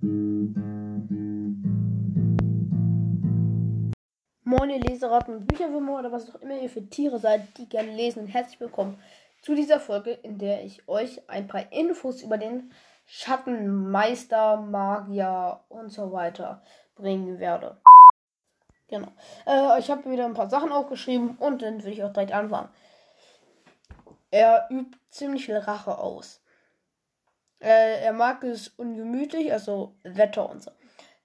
Moin ihr Leseratten und Bücherwürmer oder was auch immer ihr für Tiere seid, die gerne lesen herzlich willkommen zu dieser Folge, in der ich euch ein paar Infos über den Schattenmeister, Magier und so weiter bringen werde. Genau. Äh, ich habe wieder ein paar Sachen aufgeschrieben und dann will ich auch direkt anfangen. Er übt ziemlich viel Rache aus. Äh, er mag es ungemütlich, also Wetter und so.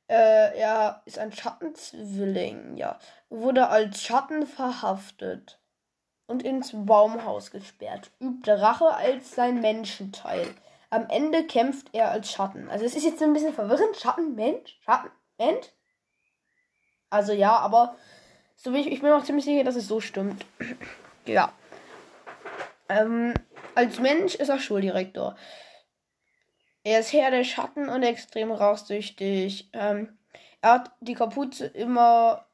Äh, er ist ein Schattenzwilling, ja. Wurde als Schatten verhaftet und ins Baumhaus gesperrt. Übte Rache als sein Menschenteil. Am Ende kämpft er als Schatten. Also es ist jetzt ein bisschen verwirrend. Schatten, Mensch? Schatten, Mensch? Also ja, aber so wie ich, ich bin auch ziemlich sicher, dass es so stimmt. ja. Ähm, als Mensch ist er Schuldirektor. Er ist Herr der Schatten und extrem rauchsüchtig. Ähm, er hat die Kapuze immer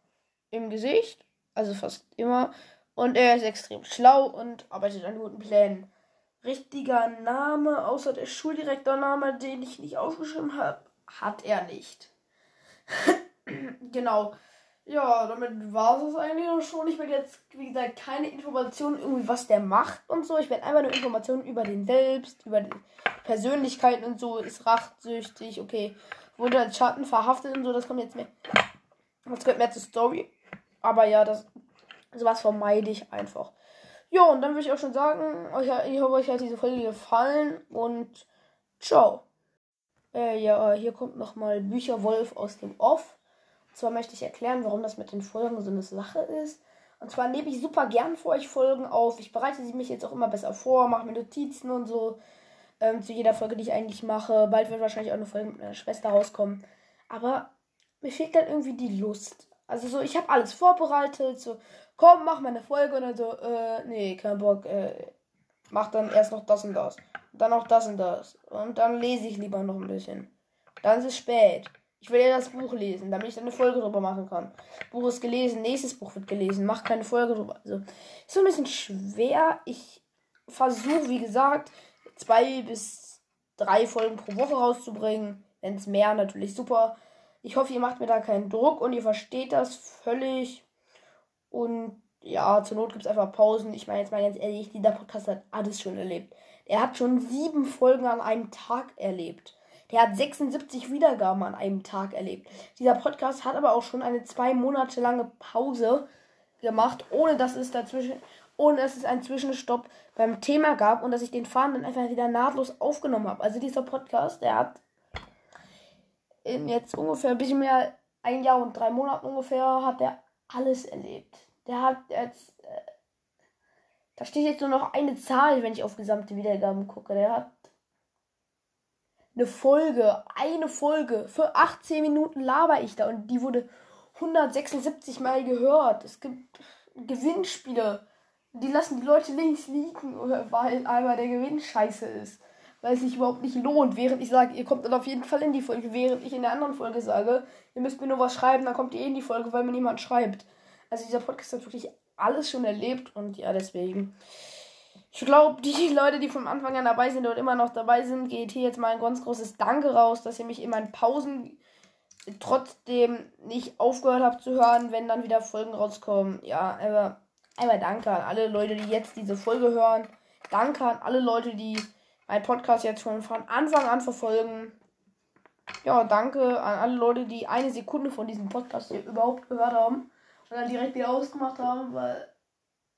im Gesicht, also fast immer. Und er ist extrem schlau und arbeitet an guten Plänen. Richtiger Name, außer der Schuldirektorname, den ich nicht aufgeschrieben habe, hat er nicht. genau. Ja, damit war es eigentlich auch schon. Ich werde jetzt, wie gesagt, keine Informationen irgendwie, was der macht und so. Ich werde einfach nur Informationen über den selbst, über die Persönlichkeit und so. Ist rachsüchtig, okay. Wurde als Schatten verhaftet und so. Das kommt jetzt mehr. Das gehört mehr zur Story. Aber ja, das sowas vermeide ich einfach. Ja, und dann würde ich auch schon sagen, euch, ich hoffe, euch hat diese Folge gefallen und ciao. Äh, ja, hier kommt nochmal Bücherwolf aus dem Off zwar möchte ich erklären, warum das mit den Folgen so eine Sache ist. Und zwar nehme ich super gern für euch Folgen auf. Ich bereite sie mich jetzt auch immer besser vor, mache mir Notizen und so ähm, zu jeder Folge, die ich eigentlich mache. Bald wird wahrscheinlich auch eine Folge mit meiner Schwester rauskommen. Aber mir fehlt dann irgendwie die Lust. Also so, ich habe alles vorbereitet. So, komm, mach mal eine Folge. Und dann so, äh, nee, kein Bock. Äh, mach dann erst noch das und das. Und dann noch das und das. Und dann lese ich lieber noch ein bisschen. Dann ist es spät. Ich will ja das Buch lesen, damit ich dann eine Folge drüber machen kann. Buch ist gelesen, nächstes Buch wird gelesen, mach keine Folge drüber. Also ist so ein bisschen schwer. Ich versuche, wie gesagt, zwei bis drei Folgen pro Woche rauszubringen. Wenn es mehr, natürlich super. Ich hoffe, ihr macht mir da keinen Druck und ihr versteht das völlig. Und ja, zur Not gibt es einfach Pausen. Ich meine jetzt mal ganz ehrlich, dieser Podcast hat alles schon erlebt. Er hat schon sieben Folgen an einem Tag erlebt. Der hat 76 Wiedergaben an einem Tag erlebt. Dieser Podcast hat aber auch schon eine zwei Monate lange Pause gemacht, ohne dass es dazwischen, ohne dass es einen Zwischenstopp beim Thema gab und dass ich den Faden dann einfach wieder nahtlos aufgenommen habe. Also dieser Podcast, der hat in jetzt ungefähr ein bisschen mehr ein Jahr und drei Monaten ungefähr hat der alles erlebt. Der hat jetzt äh, da steht jetzt nur noch eine Zahl, wenn ich auf gesamte Wiedergaben gucke. Der hat eine Folge, eine Folge. Für 18 Minuten laber ich da und die wurde 176 Mal gehört. Es gibt Gewinnspiele. Die lassen die Leute links liegen, weil einmal der Gewinn scheiße ist. Weil es sich überhaupt nicht lohnt. Während ich sage, ihr kommt dann auf jeden Fall in die Folge. Während ich in der anderen Folge sage, ihr müsst mir nur was schreiben, dann kommt ihr in die Folge, weil mir niemand schreibt. Also dieser Podcast hat wirklich alles schon erlebt und ja, deswegen. Ich glaube, die Leute, die von Anfang an dabei sind und immer noch dabei sind, geht hier jetzt mal ein ganz großes Danke raus, dass ihr mich in meinen Pausen trotzdem nicht aufgehört habt zu hören, wenn dann wieder Folgen rauskommen. Ja, aber einmal danke an alle Leute, die jetzt diese Folge hören. Danke an alle Leute, die meinen Podcast jetzt schon von Anfang an verfolgen. Ja, danke an alle Leute, die eine Sekunde von diesem Podcast hier überhaupt gehört haben und dann direkt wieder ausgemacht haben, weil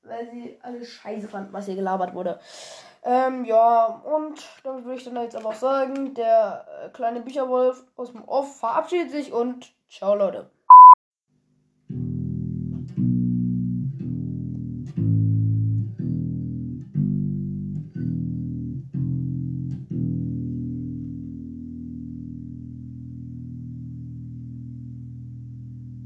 weil sie alles scheiße fanden, was hier gelabert wurde. Ähm, ja, und damit würde ich dann jetzt einfach sagen, der äh, kleine Bücherwolf aus dem Off verabschiedet sich und ciao Leute.